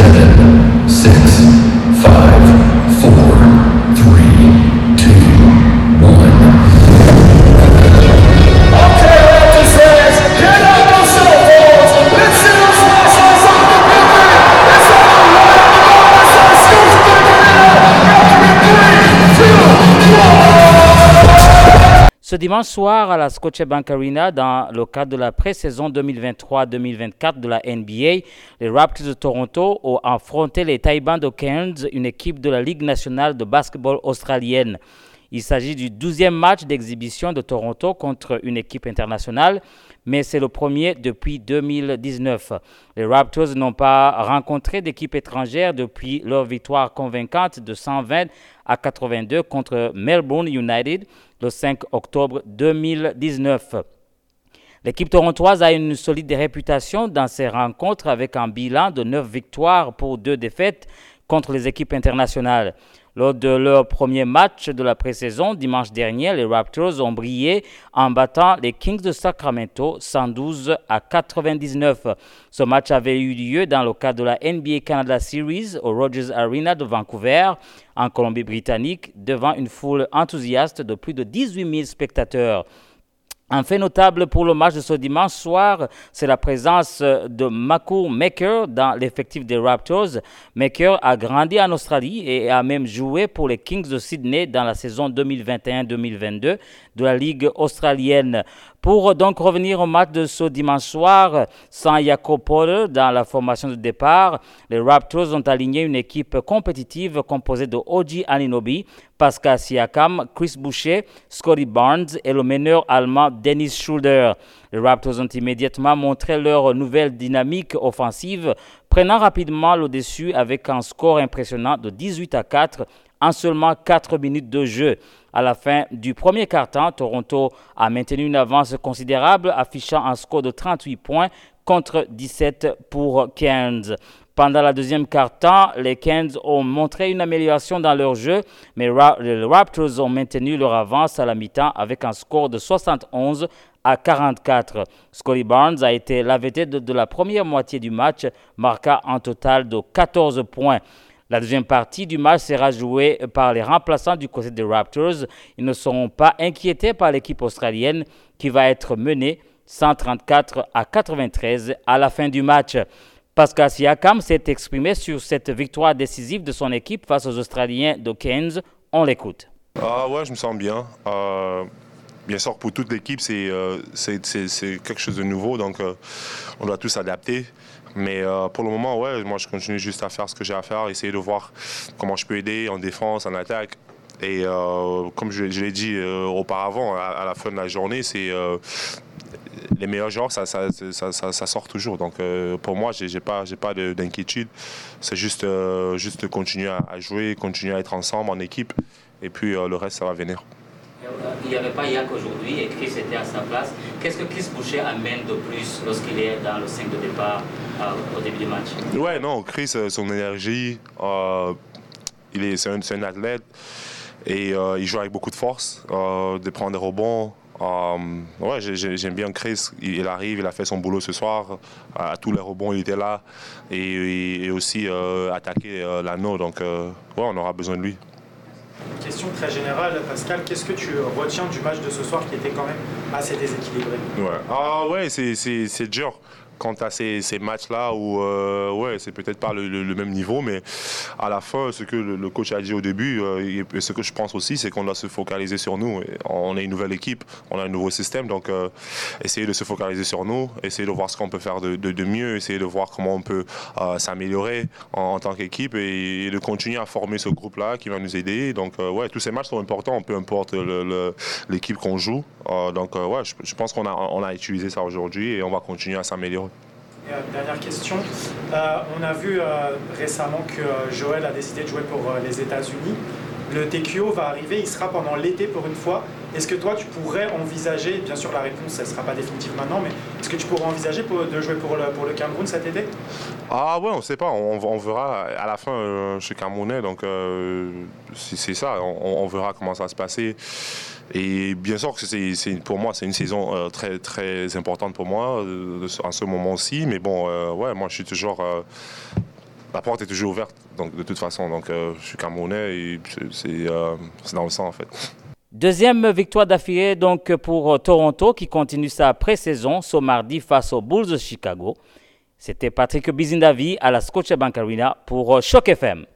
seven, Ce dimanche soir à la Scotiabank Arena, dans le cadre de la pré-saison 2023-2024 de la NBA, les Raptors de Toronto ont affronté les Taiwan de Cairns, une équipe de la Ligue nationale de basketball australienne. Il s'agit du 12e match d'exhibition de Toronto contre une équipe internationale, mais c'est le premier depuis 2019. Les Raptors n'ont pas rencontré d'équipe étrangère depuis leur victoire convaincante de 120 à 82 contre Melbourne United le 5 octobre 2019. L'équipe torontoise a une solide réputation dans ses rencontres avec un bilan de 9 victoires pour 2 défaites contre les équipes internationales. Lors de leur premier match de la pré-saison dimanche dernier, les Raptors ont brillé en battant les Kings de Sacramento 112 à 99. Ce match avait eu lieu dans le cadre de la NBA Canada Series au Rogers Arena de Vancouver, en Colombie-Britannique, devant une foule enthousiaste de plus de 18 000 spectateurs. Un fait notable pour le match de ce dimanche soir, c'est la présence de Makur Maker dans l'effectif des Raptors. Maker a grandi en Australie et a même joué pour les Kings de Sydney dans la saison 2021-2022 de la Ligue australienne. Pour donc revenir au match de ce dimanche soir, sans Jakob Porter dans la formation de départ, les Raptors ont aligné une équipe compétitive composée de Oji Aninobi, Pascal Siakam, Chris Boucher, Scotty Barnes et le meneur allemand Dennis Schroeder. Les Raptors ont immédiatement montré leur nouvelle dynamique offensive, prenant rapidement le dessus avec un score impressionnant de 18 à 4 en seulement 4 minutes de jeu. À la fin du premier quart-temps, Toronto a maintenu une avance considérable, affichant un score de 38 points contre 17 pour Cairns. Pendant la deuxième quart-temps, les Cairns ont montré une amélioration dans leur jeu, mais les Raptors ont maintenu leur avance à la mi-temps avec un score de 71 à 44. Scotty Barnes a été la de, de la première moitié du match, marquant un total de 14 points. La deuxième partie du match sera jouée par les remplaçants du côté des Raptors. Ils ne seront pas inquiétés par l'équipe australienne qui va être menée 134 à 93 à la fin du match. Pascal Siakam s'est exprimé sur cette victoire décisive de son équipe face aux Australiens de Cairns. On l'écoute. Ah ouais, je me sens bien. Euh, bien sûr, pour toute l'équipe, c'est euh, quelque chose de nouveau, donc euh, on doit tous s'adapter. Mais euh, pour le moment, ouais, moi je continue juste à faire ce que j'ai à faire, essayer de voir comment je peux aider en défense, en attaque. Et comme je, l'ai dit auparavant, à, la fin de la journée, c'est les meilleurs joueurs, ça, ça, ça, ça- sort toujours. Donc euh, pour moi, j'ai j'ai pas, pas de- d'inquiétude. C'est juste, euh, juste de continuer à, à jouer, continuer à être ensemble en équipe. Et puis euh, le reste, ça va venir. Il n'y avait pas Yak aujourd'hui et Chris était à sa place. Qu'est-ce que Chris Boucher amène de plus lorsqu'il est dans le 5 de départ euh, au début du match? Ouais, non, Chris, euh, son énergie, euh, il est, c'est un, un athlète et il joue avec beaucoup de force, de prendre des rebonds. Euh, ouais, j'ai- j'ai- j'aime bien Chris. Il, arrive, il a fait son boulot ce soir. À tous les rebonds, il était là. Et, aussi euh, attaquer euh, l'anneau. Donc, euh, ouais, on aura besoin de lui. Question très générale, Pascal, qu'est-ce que tu retiens du match de ce soir qui était quand même assez déséquilibré? Ouais. Ah ouais, c'est dur quant à ces, ces matchs-là où, euh, ouais, c'est peut-être pas le, même niveau, mais à la fin, ce que le, coach a dit au début, euh, et ce que je pense aussi, c'est qu'on doit se focaliser sur nous. On est une nouvelle équipe, on a un nouveau système, donc euh, essayer de se focaliser sur nous, essayer de voir ce qu'on peut faire de, de- mieux, essayer de voir comment on peut euh, s'améliorer en, tant qu'équipe et, de continuer à former ce groupe-là qui va nous aider. Donc, ouais, tous ces matchs sont importants, peu importe l'équipe qu'on joue. Donc, ouais, je, je pense qu'on a, on a utilisé ça aujourd'hui et on va continuer à s'améliorer. Euh, dernière question. Euh, on a vu euh, récemment que Joël a décidé de jouer pour les États-Unis. Le TQO va arriver, il sera pendant l'été pour une fois. Est-ce que toi, tu pourrais envisager, bien sûr la réponse, elle ne sera pas définitive maintenant, mais est-ce que tu pourrais envisager de jouer pour le, Cameroun cet été? Ah ouais, on sait pas, on, verra à la fin. euh, je suis Camerounais, donc euh, c'est ça, on, verra comment ça va se passer. Et bien sûr que c'est pour moi, c'est une saison euh, très très importante pour moi euh, en ce moment-ci. Mais bon, ouais, moi je suis toujours la porte est toujours ouverte, donc de toute façon. Donc, je suis Camerounais et c'est c'est dans le sang, en fait. Deuxième victoire d'affilée donc pour euh, Toronto qui continue sa pré-saison ce mardi face aux Bulls de Chicago. C'était Patrick Bizindavi à la Scotiabank Arena pour euh, Choc FM.